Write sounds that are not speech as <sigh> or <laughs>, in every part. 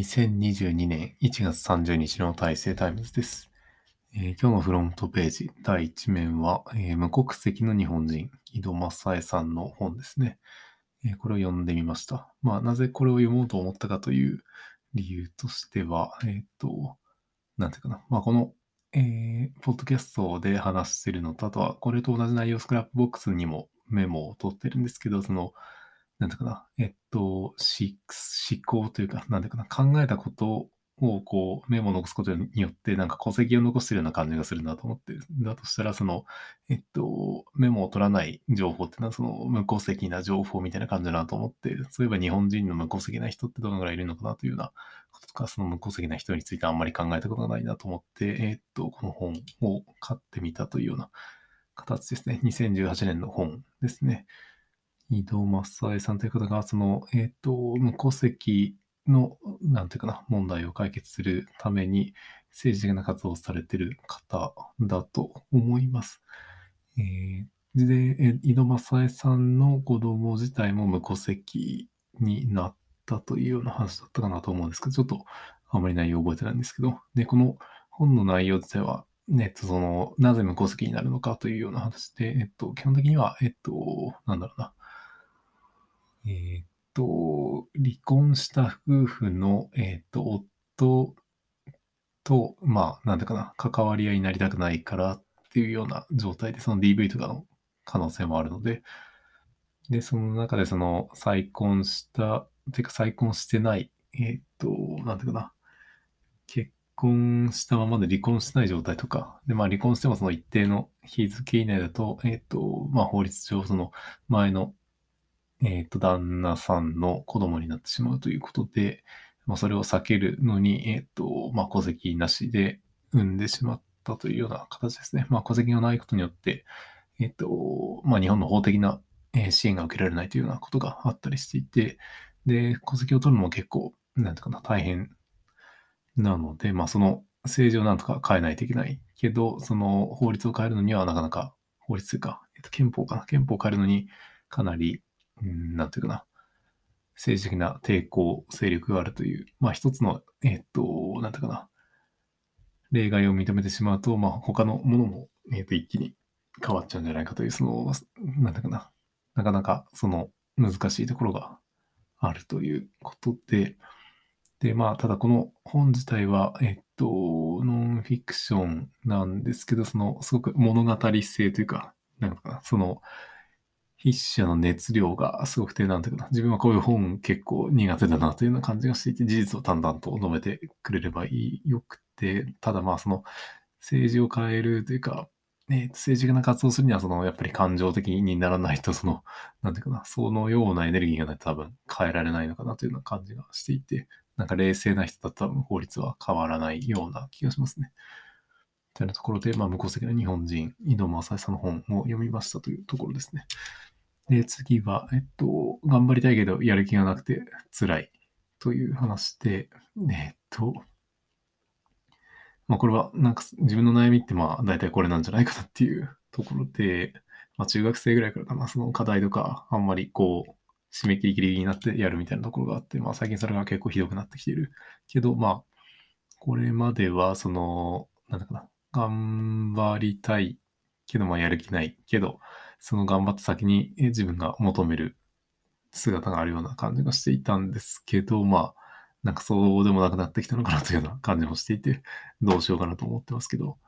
2022年1月30日の大成タイムズです。えー今日のフロントページ第1面は、えー無戸籍の日本人、井戸正恵さんの本ですね。えーこれを読んでみました。まあ、なぜこれを読もうと思ったかという理由としては、えっと、なんていうかな。まあ、この、えポッドキャストで話してるのと、あとはこれと同じ内容、 Scrapbox にもメモを取ってるんですけど、その、なんていうかな、えっと、思考というか、なんていうかな、考えたことをこうメモを残すことによって、なんか戸籍を残してるような感じがするなと思って、だとしたら、その、えっと、メモを取らない情報っていうのは、その無戸籍な情報みたいな感じだなと思って、そういえば日本人の無戸籍な人ってどのぐらいいるのかなというようなこととか、その無戸籍な人についてあんまり考えたことがないなと思って、えっと、この本を買ってみたというような形ですね。2018年の本ですね。井戸正恵さんという方が、その、えっ、と、無戸籍の、なんていうかな、問題を解決するために、政治的な活動をされてる方だと思います。えーで、え井戸正恵さんの子供自体も無戸籍になったというような話だったかなと思うんですけど、ちょっとあまり内容覚えてないんですけど、で、この本の内容自体は、ね、えっと、その、なぜ無戸籍になるのかというような話で、えっと、基本的には、えっと、なんだろうな、えーっと、離婚した夫婦の、えーっと、夫と、まあ、なんていうかな、関わり合いになりたくないからっていうような状態で、その DV とかの可能性もあるので、で、その中でその再婚した、てか再婚してない、えーっと、なんていうかな、結婚したままで離婚してない状態とか、で、まあ離婚してもその一定の日付以内だと、えーっと、まあ法律上その前のえっ、と、旦那さんの子供になってしまうということで、まあ、それを避けるのに、えっ、と、まあ、戸籍なしで産んでしまったというような形ですね。まあ、戸籍がないことによって、えっ、と、まあ、日本の法的な支援が受けられないというようなことがあったりしていて、で、戸籍を取るのも結構、なんていうかな、大変なので、まあ、その政治をなんとか変えないといけないけど、その法律を変えるのにはなかなか、法律というか、えっと、憲法かな、憲法を変えるのにかなり、うんなんていうかな、政治的な抵抗勢力があるという、まあ一つの、えっと、なんていうかな、例外を認めてしまうと、まあ他のものも、えっと、一気に変わっちゃうんじゃないかという、その、なんていうかな、なかなかその難しいところがあるということで、で、まあ、ただこの本自体は、えっと、ノンフィクションなんですけど、その、すごく物語性というか、なんか、その、筆者の熱量がすごくて、なんていうかな、自分はこういう本結構苦手だなというような感じがしていて、事実を淡々と述べてくれればいいよくて、ただまあその政治を変えるというか、ね、政治的な活動するには、そのやっぱり感情的にならないと、その、なんていうかな、そのようなエネルギーがないと多分変えられないのかなというような感じがしていて、なんか冷静な人だと多分法律は変わらないような気がしますね。というようなところで、まあ、無戸籍の日本人、井戸正恵さんの本を読みましたというところですね。で、次は、えっと、頑張りたいけど、やる気がなくて辛いという話で、えっと、まあ、これは、なんか、自分の悩みって、まあ、大体これなんじゃないかなっていうところで、まあ、中学生ぐらいからかな、その課題とか、あんまりこう、締め切りギリギリになってやるみたいなところがあって、まあ、最近それが結構ひどくなってきている。けど、まあ、これまでは、その、なんだかな、頑張りたいけど、まあ、やる気ないけど、その頑張った先に自分が求める姿があるような感じがしていたんですけど、まあ、なんかそうでもなくなってきたのかなというような感じもしていて、<laughs> どうしようかなと思ってますけど、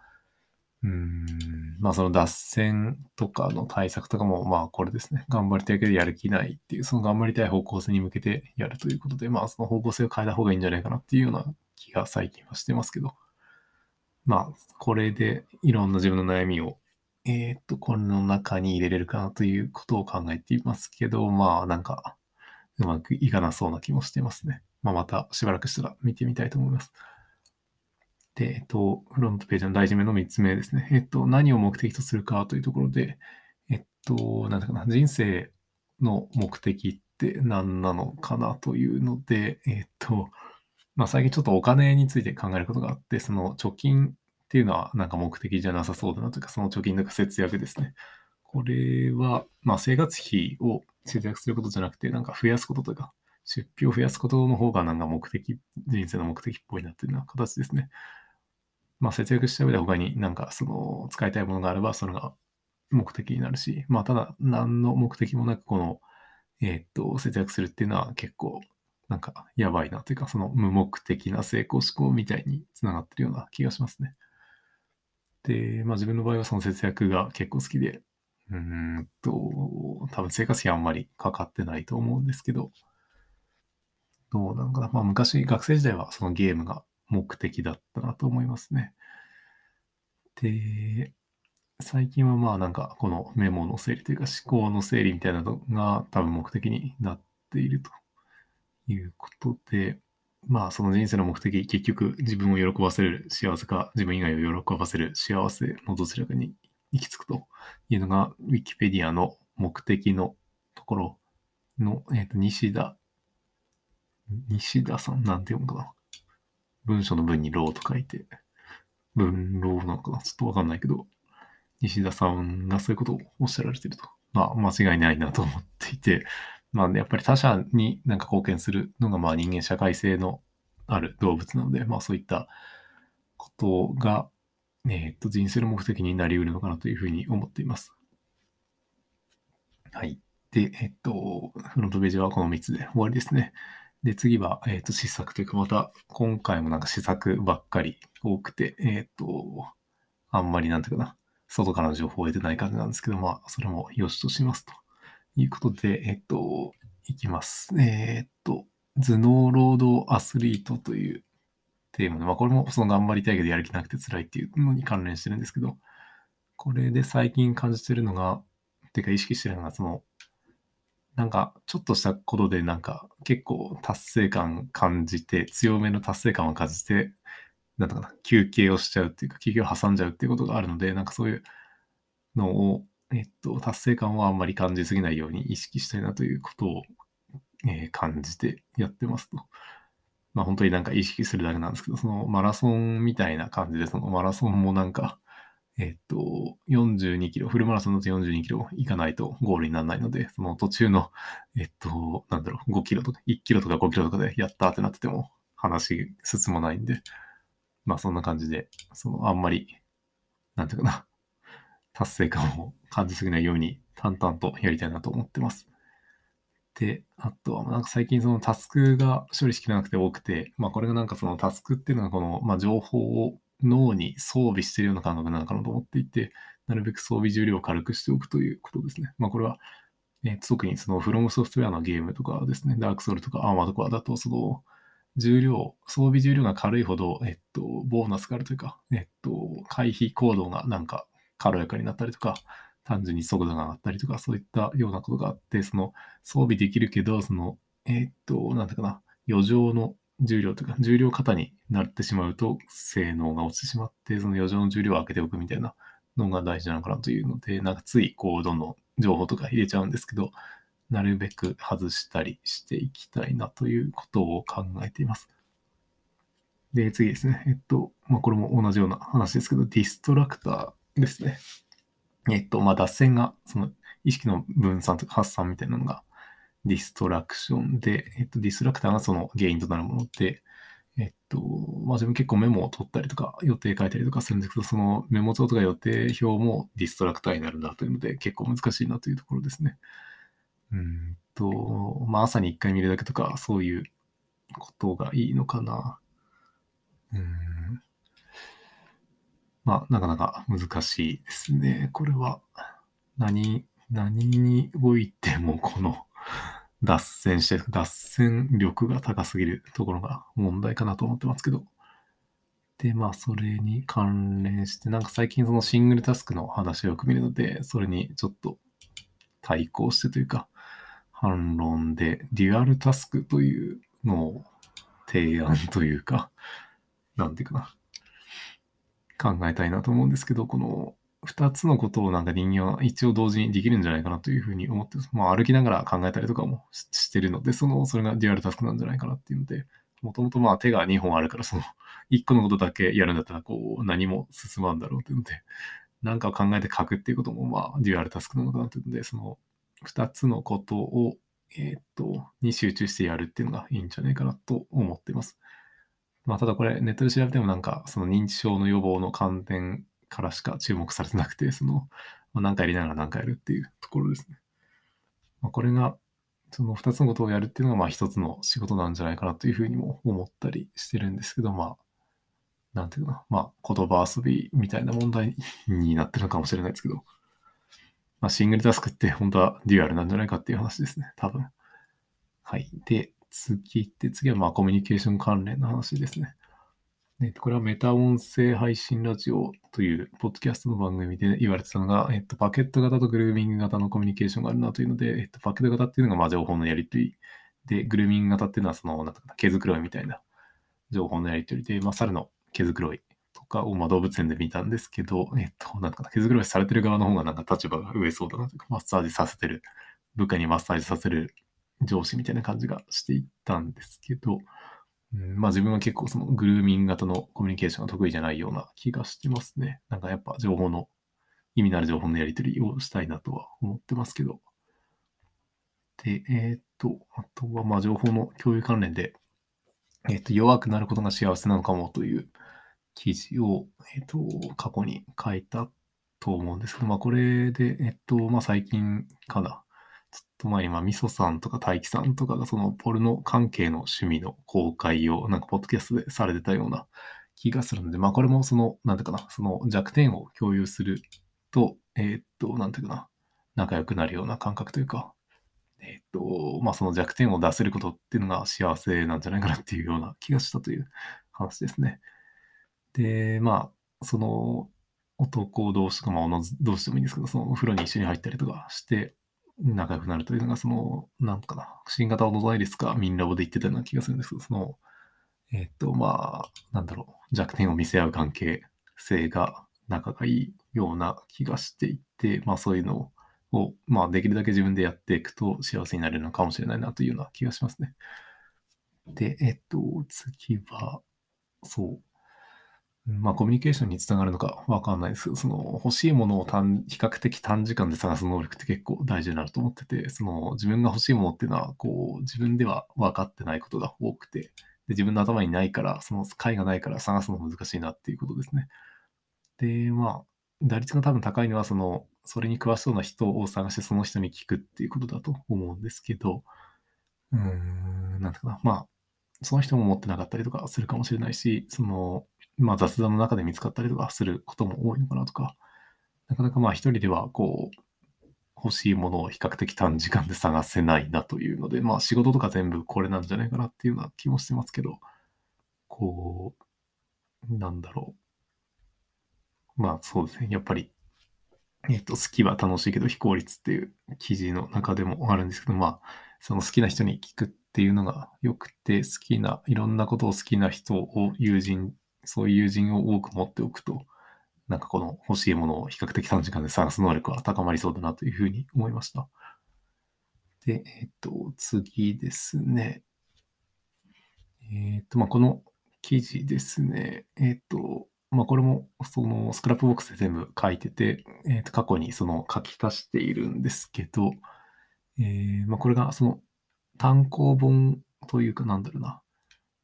うん、まあその脱線とかの対策とかも、まあこれですね、頑張りたいけどやる気ないっていう、その頑張りたい方向性に向けてやるということで、まあその方向性を変えた方がいいんじゃないかなっていうような気が最近はしてますけど、まあこれでいろんな自分の悩みをえーっと、この中に入れれるかなということを考えていますけど、まあ、なんか、うまくいかなそうな気もしてますね。まあ、またしばらくしたら見てみたいと思います。で、えっと、フロントページの大事目の3つ目ですね。えっと、何を目的とするかというところで、えっと、なんだかな、人生の目的って何なのかなというので、えっと、まあ、最近ちょっとお金について考えることがあって、その貯金っていうのはなんか目的じゃなさそうだなというか、その貯金とか節約ですね。これは、まあ生活費を節約することじゃなくて、なんか増やすこととか、出費を増やすことの方がなんか目的、人生の目的っぽいなっていうような形ですね。まあ節約した上で他になんかその使いたいものがあればそれが目的になるし、まあただ何の目的もなくこの、えー、っと、節約するっていうのは結構なんかやばいなというかその無目的な成功思考みたいにつながってるような気がしますね。で、まあ自分の場合はその節約が結構好きで、うんと、多分生活費あんまりかかってないと思うんですけど、どうなのかな。まあ昔、学生時代はそのゲームが目的だったなと思いますね。で、最近はまあなんかこのメモの整理というか思考の整理みたいなのが多分目的になっているということで、まあその人生の目的、結局自分を喜ばせる幸せか自分以外を喜ばせる幸せのどちらかに行き着くというのが Wikipedia の目的のところの、えー、と西田、西田さんなんて読むかな。文章の文にローと書いて、文ローなのかなちょっとわかんないけど、西田さんがそういうことをおっしゃられてると。まあ間違いないなと思っていて、まあ、ね、やっぱり他者になんか貢献するのがまあ人間社会性のある動物なので、まあそういったことが、えっ、と、人生の目的になり得るのかなというふうに思っています。はい。で、えっ、と、フロントページはこの3つで終わりですね。で、次は、えっ、と、試作というか、また、今回もなんか試作ばっかり多くて、えっ、と、あんまりなんていうかな、外からの情報を得てない感じなんですけど、まあ、それも良しとしますと。いうことで、えっと、いきます。えー、っと、頭脳労働アスリートというテーマで、まあこれもその頑張りたいけどやる気なくて辛いっていうのに関連してるんですけど、これで最近感じてるのが、っていうか意識してるのが、その、なんかちょっとしたことでなんか結構達成感感じて、強めの達成感を感じて、なんだかな、休憩をしちゃうっていうか、休憩を挟んじゃうっていうことがあるので、なんかそういうのをえっと、達成感はあんまり感じすぎないように意識したいなということを、えー、感じてやってますと。まあ本当になんか意識するだけなんですけど、そのマラソンみたいな感じで、そのマラソンもなんか、えっと、42キロ、フルマラソンだと42キロ行かないとゴールにならないので、その途中の、えっと、なんだろう、5キロとか、1キロとか5キロとかでやったってなってても話進まないんで、まあそんな感じで、そのあんまり、なんていうかな、達成感を感じすぎないように淡々とやりたいなと思ってます。で、あとは、なんか最近そのタスクが処理しきれなくて多くて、まあこれがなんかそのタスクっていうのがこの、まあ情報を脳に装備してるような感覚なのかなと思っていて、なるべく装備重量を軽くしておくということですね。まあこれは、え、特にそのフロムソフトウェアのゲームとかですね、ダークソウルとかアーマーとかだと、その重量、装備重量が軽いほど、えっと、ボーナスがあるというか、えっと、回避行動がなんか軽やかになったりとか、単純に速度が上がったりとか、そういったようなことがあって、その装備できるけど、その、えー、っと、なんだかな、余剰の重量とか、重量型になってしまうと、性能が落ちてしまって、その余剰の重量を上げておくみたいなのが大事なのかなというので、なんかつい、こう、どんどん情報とか入れちゃうんですけど、なるべく外したりしていきたいなということを考えています。で、次ですね。えっと、まあ、これも同じような話ですけど、ディストラクターですね。えっと、まあ、脱線が、その、意識の分散とか発散みたいなのが、ディストラクションで、えっと、ディストラクターがその原因となるもので、えっと、まあ、自分結構メモを取ったりとか、予定書いたりとかするんですけど、そのメモ帳とか予定表もディストラクターになるんだというので、結構難しいなというところですね。うんと、まあ、朝に一回見るだけとか、そういうことがいいのかな。うんまあ、なかなか難しいですね。これは、何、何においてもこの脱線して、脱線力が高すぎるところが問題かなと思ってますけど。で、まあ、それに関連して、なんか最近そのシングルタスクの話をよく見るので、それにちょっと対抗してというか、反論で、デュアルタスクというのを提案というか、なんていうかな。考えたいなと思うんですけど、この2つのことをなんか人間は一応同時にできるんじゃないかなというふうに思って、まあ、歩きながら考えたりとかもしてるので、その、それがデュアルタスクなんじゃないかなっていうので、もともとまあ手が2本あるから、その1個のことだけやるんだったら、こう、何も進まんだろうっていうので、なんかを考えて書くっていうことも、まあ、デュアルタスクなのかなというので、その2つのことを、えっと、に集中してやるっていうのがいいんじゃないかなと思っています。まあ、ただこれ、ネットで調べてもなんか、その認知症の予防の観点からしか注目されてなくて、その、まあ、何回やりながら何回やるっていうところですね。まあ、これが、その2つのことをやるっていうのが、まあ一つの仕事なんじゃないかなというふうにも思ったりしてるんですけど、まあ、なんていうかな、まあ言葉遊びみたいな問題になってるのかもしれないですけど、まあシングルタスクって本当はデュアルなんじゃないかっていう話ですね、多分。はい。で、次って、次はまあコミュニケーション関連の話ですね。これはメタ音声配信ラジオというポッドキャストの番組で言われてたのが、えっと、パケット型とグルーミング型のコミュニケーションがあるなというので、えっと、パケット型っていうのがまあ情報のやり取りで、グルーミング型っていうのはその、なんか毛づくろいみたいな情報のやり取りで、まあ、猿の毛づくろいとかをまあ動物園で見たんですけど、えっと、なんか毛づくろいされてる側の方がなんか立場が上そうだなというか、マッサージさせてる、部下にマッサージさせる上司みたいな感じがしていったんですけど、うん、まあ自分は結構そのグルーミング型のコミュニケーションが得意じゃないような気がしてますね。なんかやっぱ情報の、意味のある情報のやり取りをしたいなとは思ってますけど。で、え、っと、あとはまあ情報の共有関連で、え、っと、弱くなることが幸せなのかもという記事を、え、っと、過去に書いたと思うんですけど、まあこれで、えっと、まあ最近かな。ちょっと前に、まあ、みそさんとか大輝さんとかが、その、ポルノ関係の趣味の公開を、なんか、ポッドキャストでされてたような気がするので、まあ、これも、その、なんていうかな、その弱点を共有すると、えー、っと、なんていうかな、仲良くなるような感覚というか、えー、っと、まあ、その弱点を出せることっていうのが幸せなんじゃないかなっていうような気がしたという話ですね。で、まあ、その、男同士とか、まあ、女同士でもいいんですけど、そのお風呂に一緒に入ったりとかして、仲良くなるというのが、その、なんかな、新型オノザイリスかミンラボで言ってたような気がするんですけど、その、えっ、と、まあ、なんだろう、弱点を見せ合う関係性が仲がいいような気がしていて、まあそういうのを、まあできるだけ自分でやっていくと幸せになれるのかもしれないなというような気がしますね。で、えっ、と、次は、そう、まあ、コミュニケーションにつながるのかわかんないですけど、その欲しいものを短比較的短時間で探す能力って結構大事になると思ってて、その自分が欲しいものっていうのは、こう、自分では分かってないことが多くて、で自分の頭にないから、その解がないから探すの難しいなっていうことですね。で、まあ、打率が多分高いのは、その、それに詳しそうな人を探してその人に聞くっていうことだと思うんですけど、うーん、なんていうかな、まあ、その人も持ってなかったりとかするかもしれないし、その、まあ、雑談の中で見つかったりとかすることも多いのかなとか、なかなかまあ一人ではこう、欲しいものを比較的短時間で探せないなというので、まあ仕事とか全部これなんじゃないかなっていうような気もしてますけど、こう、なんだろう。まあそうですね。やっぱり、えっと、好きは楽しいけど非効率っていう記事の中でもあるんですけど、まあ、その好きな人に聞くっていうのが良くて、好きな、いろんなことを好きな人を友人そういう友人を多く持っておくと、なんかこの欲しいものを比較的短時間で探す能力は高まりそうだなというふうに思いました。で、えっと、次ですね。えっと、まあ、この記事ですね。えっと、まあ、これも、その、スクラップボックスで全部書いてて、えっと、過去にその書き足しているんですけど、え、まあ、これがその単行本というかなんだろうな、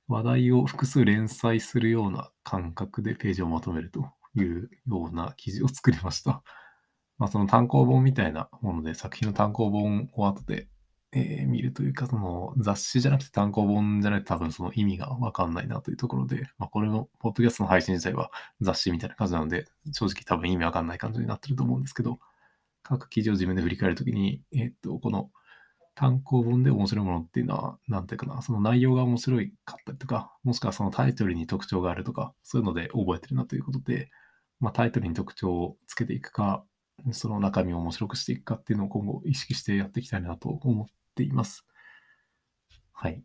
話題を複数連載するような感覚でページをまとめるというような記事を作りました。<laughs> まあ、その単行本みたいなもので作品の単行本を後で、えー、見るというか、その雑誌じゃなくて単行本じゃないと多分その意味がわかんないなというところで、まあ、これのポッドキャストの配信自体は雑誌みたいな感じなので、正直多分意味わかんない感じになってると思うんですけど、各記事を自分で振り返るときに、えー、っと、この単行本で面白いものっていうのは、なんていうかな、その内容が面白いかったりとか、もしくはそのタイトルに特徴があるとか、そういうので覚えてるなということで、まあ、タイトルに特徴をつけていくか、その中身を面白くしていくかっていうのを今後意識してやっていきたいなと思っています。はい。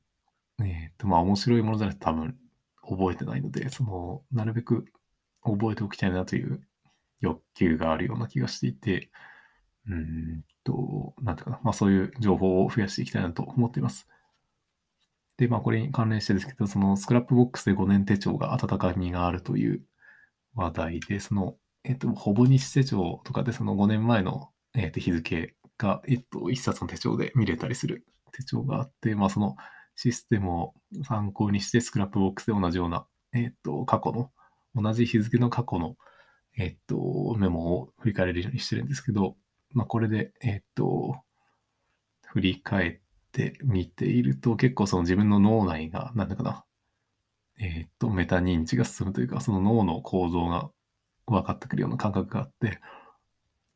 えっ、と、まあ面白いものじゃないと多分覚えてないので、その、なるべく覚えておきたいなという欲求があるような気がしていて、うんと、なんていうかな、まあそういう情報を増やしていきたいなと思っています。で、まあこれに関連してですけど、そのスクラップボックスで5年手帳が温かみがあるという話題で、その、えっと、ほぼ日手帳とかでその5年前の、えっと、日付が、えっと、1冊の手帳で見れたりする手帳があって、まあそのシステムを参考にしてスクラップボックスで同じような、えっと、過去の、同じ日付の過去の、えっと、メモを振り返れるようにしてるんですけど、まあこれで、えっと、振り返ってみていると、結構その自分の脳内が、なんだかな、えっと、メタ認知が進むというか、その脳の構造が分かってくるような感覚があって、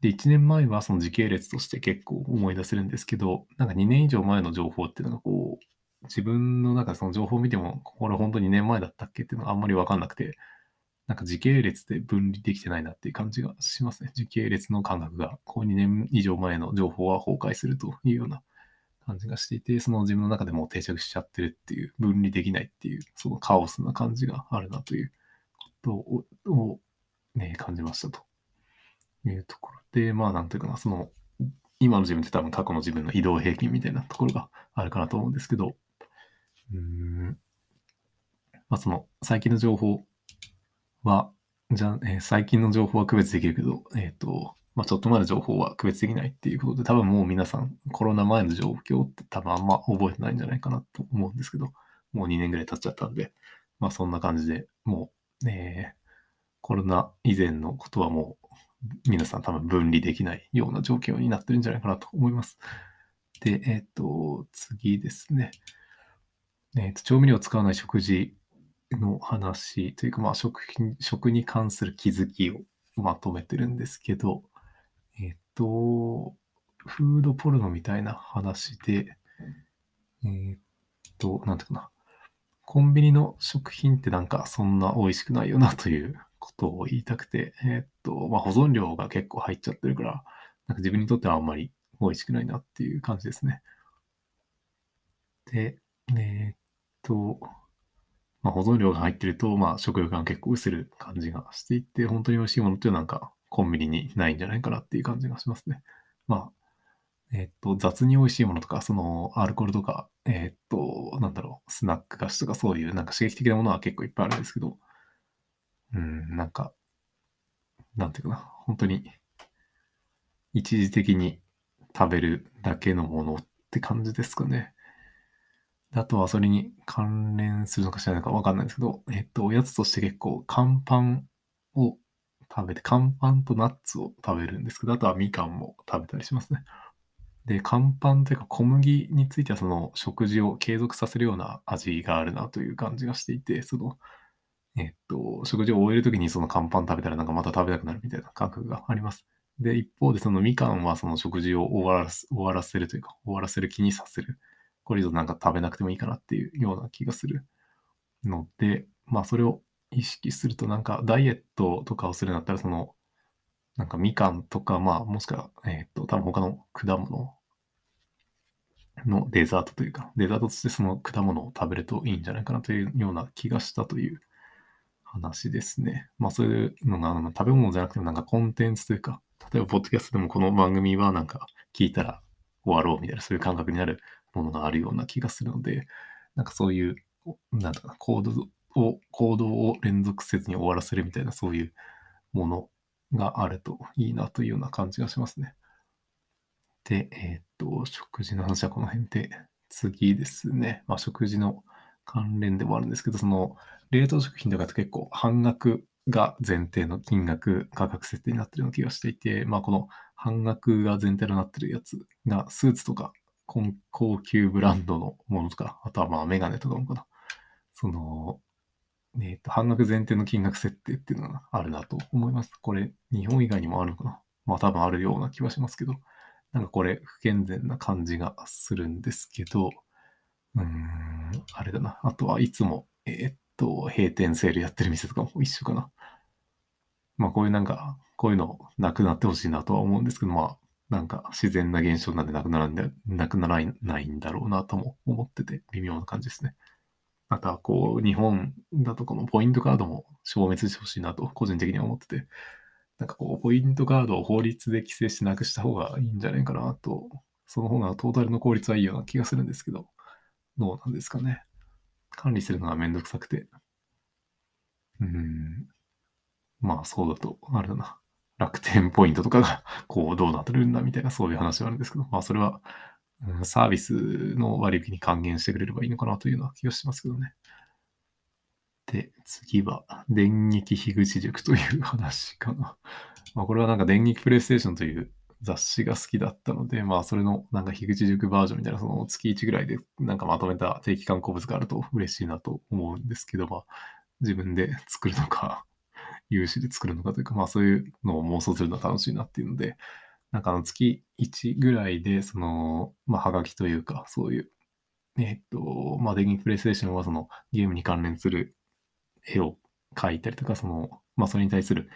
で、1年前はその時系列として結構思い出せるんですけど、なんか2年以上前の情報っていうのがこう、自分の中でその情報を見ても、これ本当に2年前だったっけっていうのがあんまり分かんなくて、なんか時系列で分離できてないなっていう感じがしますね。時系列の感覚が、こう2年以上前の情報は崩壊するというような感じがしていて、その自分の中でも定着しちゃってるっていう、分離できないっていう、そのカオスな感じがあるなということを、ね、感じましたというところで、まあなんていうかな、その、今の自分って多分過去の自分の移動平均みたいなところがあるかなと思うんですけど、うーん、まあその最近の情報は、じゃあ、えー最近の情報は区別できるけど、えっ、と、まあちょっと前の情報は区別できないっていうことで、多分もう皆さんコロナ前の状況って多分あんま覚えてないんじゃないかなと思うんですけど、もう2年ぐらい経っちゃったんで、まあそんな感じでもう、えーコロナ以前のことはもう皆さん多分分離できないような状況になってるんじゃないかなと思います。で、えっ、と、次ですね。えっ、と、調味料を使わない食事の話というか、まあ食品、食に関する気づきをまとめてるんですけど、えっ、と、フードポルノみたいな話で、えっ、と、なんていうかな。コンビニの食品ってなんかそんな美味しくないよなということを言いたくて、えっと、まあ、保存量が結構入っちゃってるから、なんか自分にとってはあんまり美味しくないなっていう感じですね。で、えっと、まあ、保存量が入ってると、まあ、食欲が結構薄る感じがしていて、本当に美味しいものってなんかコンビニにないんじゃないかなっていう感じがしますね。まあ、えーっと、雑に美味しいものとか、その、アルコールとか、えーっと、なんだろう、スナック菓子とかそういうなんか刺激的なものは結構いっぱいあるんですけど、うん、なんか、なんていうかな、本当に、一時的に食べるだけのものって感じですかね。あとはそれに関連するのかしらないのかわかんないんですけど、えっと、おやつとして結構、乾パンを食べて、乾パンとナッツを食べるんですけど、あとはみかんも食べたりしますね。で、乾パンというか小麦についてはその食事を継続させるような味があるなという感じがしていて、その、えっと、食事を終えるときにその乾パン食べたらなんかまた食べたくなるみたいな感覚があります。で、一方でそのみかんはその食事を終わらせるというか、終わらせる気にさせる。これ以上なんか食べなくてもいいかなっていうような気がするので、まあそれを意識するとなんかダイエットとかをするんだったらその、なんかみかんとか、まあもしくは、えっと、多分他の果物のデザートというか、デザートとしてその果物を食べるといいんじゃないかなというような気がしたという話ですね。まあそういうのがあの食べ物じゃなくてもなんかコンテンツというか、例えばポッドキャストでもこの番組はなんか聞いたら終わろうみたいなそういう感覚になるものがあるような気がするので、なんかそういう、なんだかな、行動を、行動を連続せずに終わらせるみたいなそういうものがあるといいなというような感じがしますね。で、えーっと、食事の話はこの辺で、次ですね。まあ、食事の関連でもあるんですけど、その、冷凍食品とかって結構半額が前提の金額、価格設定になってるような気がしていて、まあ、この半額が前提となってるやつが、スーツとか、高級ブランドのものとか、あとはまあ、メガネとかもかな。その、えっと、半額前提の金額設定っていうのがあるなと思います。これ、日本以外にもあるのかなまあ多分あるような気はしますけど、なんかこれ不健全な感じがするんですけど、うーん、あれだな。あとはいつも、えーっと、閉店セールやってる店とかも一緒かな。まあこういうなんか、こういうのなくなってほしいなとは思うんですけど、まあ、なんか自然な現象なんでなくならんで、なくならないんだろうなとも思ってて、微妙な感じですね。また、こう、日本だとこのポイントカードも消滅してほしいなと、個人的には思ってて、なんかこう、ポイントカードを法律で規制してなくした方がいいんじゃないかなと、その方がトータルの効率はいいような気がするんですけど、どうなんですかね。管理するのがめんどくさくて。うん。まあ、そうだと、あれだな。楽天ポイントとかが、<laughs> こう、どうなってるんだみたいな、そういう話はあるんですけど、まあ、それは、サービスの割引に還元してくれればいいのかなというような気がしますけどね。で、次は、電撃樋口塾という話かな。まあ、これはなんか電撃プレイステーションという雑誌が好きだったので、まあ、それのなんか樋口塾バージョンみたいな、その月1ぐらいでなんかまとめた定期刊行物があると嬉しいなと思うんですけど、まあ、自分で作るのか、有志で作るのかというか、まあ、そういうのを妄想するのは楽しいなっていうので、なんかあの月1ぐらいで、その、まあ、はがきというか、そういう、えっと、まあ、電撃プレイステーションはそのゲームに関連する絵を描いたりとか、その、まあ、それに対する、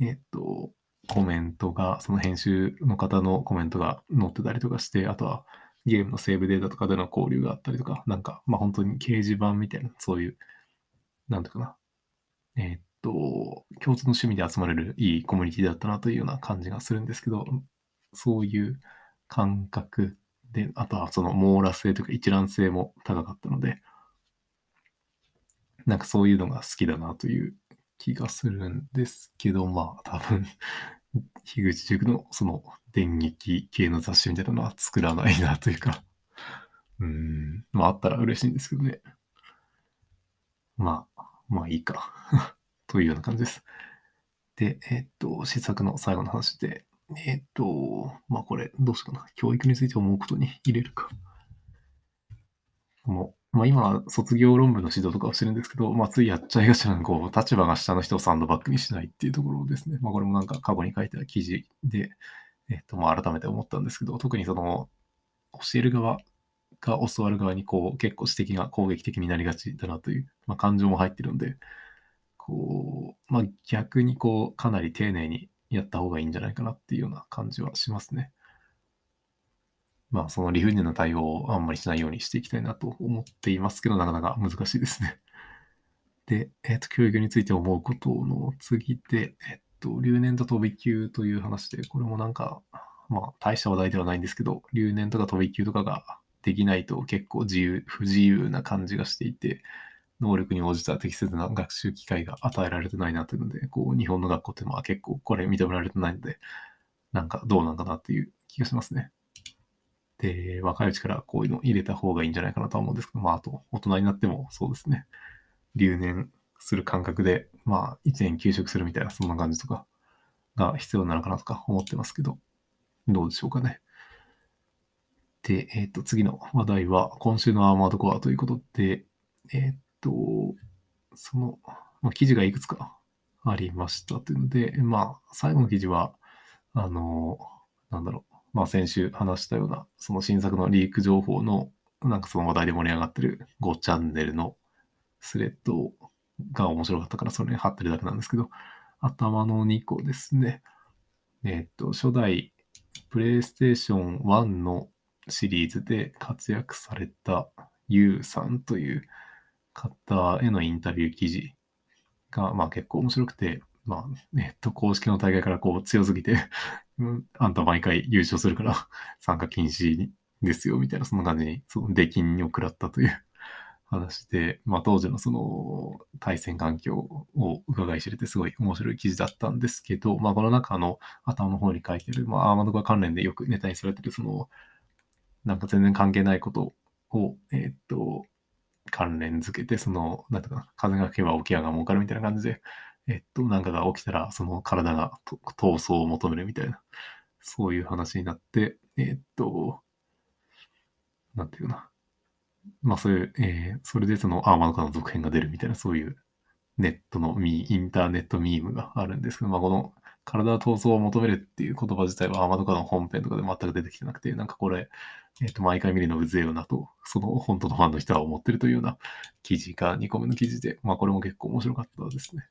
えっと、コメントが、その編集の方のコメントが載ってたりとかして、あとはゲームのセーブデータとかでの交流があったりとか、なんか、まあ本当に掲示板みたいな、そういう、なんていうかな、えっと、共通の趣味で集まれるいいコミュニティだったなというような感じがするんですけど、そういう感覚で、あとはその網羅性というか一覧性も高かったので、なんかそういうのが好きだなという気がするんですけど、まあ多分、<laughs> 樋口塾のその電撃系の雑誌みたいなのは作らないなというか、うん、まああったら嬉しいんですけどね。まあ、まあいいか。<laughs> というような感じです。で、えっと、試作の最後の話で、えっと、まあこれ、どうしようかな。教育について思うことに入れるか。このまあ、今、卒業論文の指導とかをしてるんですけど、まあ、ついやっちゃいがちなのこう、立場が下の人をサンドバッグにしないっていうところですね。まあ、これもなんか過去に書いた記事で、えっと、まあ、改めて思ったんですけど、特にその、教える側が教わる側に、こう、結構指摘が攻撃的になりがちだなという、まあ、感情も入ってるんで、こう、まあ、逆にこう、かなり丁寧にやった方がいいんじゃないかなっていうような感じはしますね。まあ、その理不尽な対応をあんまりしないようにしていきたいなと思っていますけど、なかなか難しいですね。<laughs> で、えっ、と、教育について思うことの次で、えっ、と、留年と飛び級という話で、これもなんか、まあ、大した話題ではないんですけど、留年とか飛び級とかができないと結構自由、不自由な感じがしていて、能力に応じた適切な学習機会が与えられてないなというので、こう、日本の学校ってまあ結構これ認められてないので、なんかどうなんかなっていう気がしますね。で、若いうちからこういうの入れた方がいいんじゃないかなとは思うんですけど、まあ、あと、大人になってもそうですね。留年する感覚で、まあ、1年休職するみたいな、そんな感じとかが必要なのかなとか思ってますけど、どうでしょうかね。で、えっ、ー、と、次の話題は、今週のアーマードコアということで、えっ、ー、と、その、まあ、記事がいくつかありましたというので、まあ、最後の記事は、あの、なんだろう、まあ、先週話したような、その新作のリーク情報の、なんかその話題で盛り上がってる5チャンネルのスレッドが面白かったから、それに貼ってるだけなんですけど、頭の2個ですね。えっ、と、初代プレイステーション1のシリーズで活躍された YOU さんという方へのインタビュー記事が、まあ結構面白くて、まあ、えっと、公式の大会からこう強すぎて <laughs> あんた毎回優勝するから <laughs> 参加禁止ですよ、みたいな、そんな感じに、その出禁を食らったという <laughs> 話で、まあ当時のその対戦環境を伺い知れてすごい面白い記事だったんですけど、まあこの中の頭の方に書いてる、まあアーマードコア関連でよくネタにされてる、その、なんか全然関係ないことを、え、っと、関連づけて、その、なんていうかな、風が吹けば沖合が儲かるみたいな感じで、えっと、なんかが起きたら、その体が闘争を求めるみたいな、そういう話になって、えっと、なんていうかな。まあそういう、えー、それでその、アーマードカの続編が出るみたいな、そういうネットのミーインターネットミームがあるんですけど、まあこの体闘争を求めるっていう言葉自体はアーマードカの本編とかで全く出てきてなくて、なんかこれ、えっ、と、毎回見るのうぜえよなと、その本当のファンの人は思ってるというような記事が2個目の記事で、まあこれも結構面白かったですね。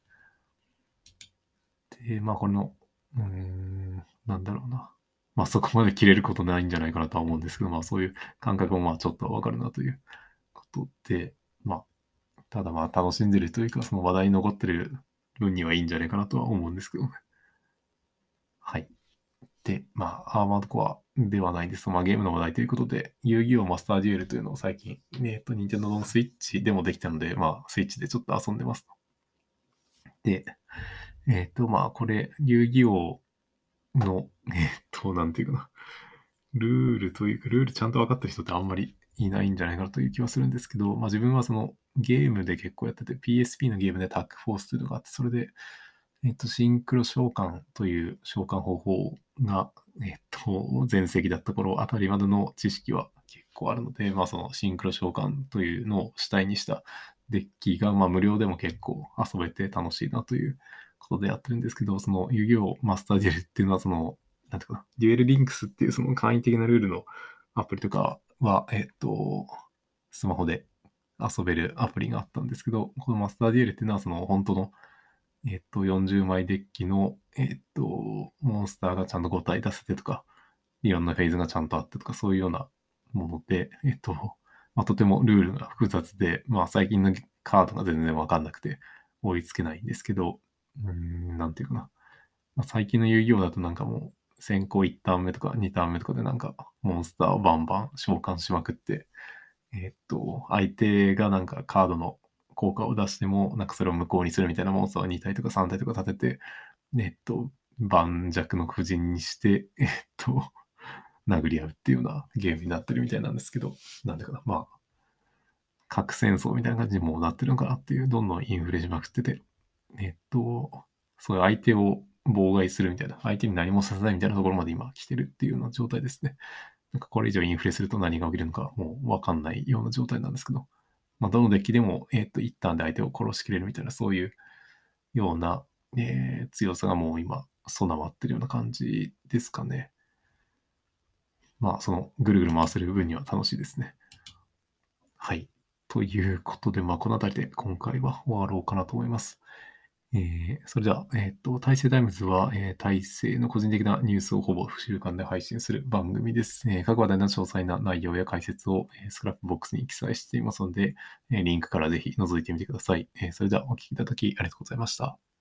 で、まあこれの、うん、なんだろうな。まあそこまで切れることないんじゃないかなとは思うんですけど、まあそういう感覚もまあちょっとわかるなということで、まあ、ただまあ楽しんでるというか、その話題に残ってる分にはいいんじゃないかなとは思うんですけどね。はい。で、まあ、アーマードコアではないです。まあ、ゲームの話題ということで、遊戯王マスターデュエルというのを最近、えっと、ニンテンドのスイッチでもできたので、まあ、スイッチでちょっと遊んでます。で、えっ、ー、と、まあ、これ、遊戯王の、えっ、ー、と、なんていうかな。ルールというか、ルールちゃんと分かってる人ってあんまりいないんじゃないかなという気はするんですけど、まあ自分はそのゲームで結構やってて、PSP のゲームでタックフォースというのがあって、それで、えっと、シンクロ召喚という召喚方法が、えっと、前世紀だった頃あたりまでの知識は結構あるので、まあそのシンクロ召喚というのを主体にしたデッキが、まあ無料でも結構遊べて楽しいなということでやってるんですけど、その遊戯王マスターデュエルっていうのはその、なんていうかな、デュエルリンクスっていうその簡易的なルールのアプリとかは、えっと、スマホで遊べるアプリがあったんですけど、このマスターデュエルっていうのはその本当の、えっと、40枚デッキの、えっと、モンスターがちゃんと5体出せてとか、いろんなフェーズがちゃんとあってとか、そういうようなもので、えっと、まあ、とてもルールが複雑で、まあ、最近のカードが全然わかんなくて追いつけないんですけど、うーん、なんていうかな。まあ、最近の遊戯王だとなんかもう、先行1ターン目とか2ターン目とかでなんか、モンスターをバンバン召喚しまくって、えっと、相手がなんかカードの効果を出しても、なんかそれを無効にするみたいなモンスターを2体とか3体とか立てて、えっと、盤石の布陣にして、えっと、<laughs> 殴り合うっていうようなゲームになってるみたいなんですけど、なんでかな、まあ、核戦争みたいな感じにもうなってるのかなっていう、どんどんインフレしまくってて、えっと、そういう相手を妨害するみたいな、相手に何もさせないみたいなところまで今来てるっていうような状態ですね。なんかこれ以上インフレすると何が起きるのかもうわかんないような状態なんですけど、まあ、どのデッキでも、えっ、と、一旦で相手を殺しきれるみたいな、そういうような、えー、強さがもう今備わってるような感じですかね。まあ、そのぐるぐる回せる部分には楽しいですね。はい。ということで、まあ、この辺りで今回は終わろうかなと思います。えー、それでは、えっ、ー、と、大成タイムズは、えー、大成の個人的なニュースをほぼ週間で配信する番組です。えー、各話題の詳細な内容や解説を、えー、 Scrapbox に記載していますので、えー、リンクからぜひ覗いてみてください。えー、それではお聴きいただきありがとうございました。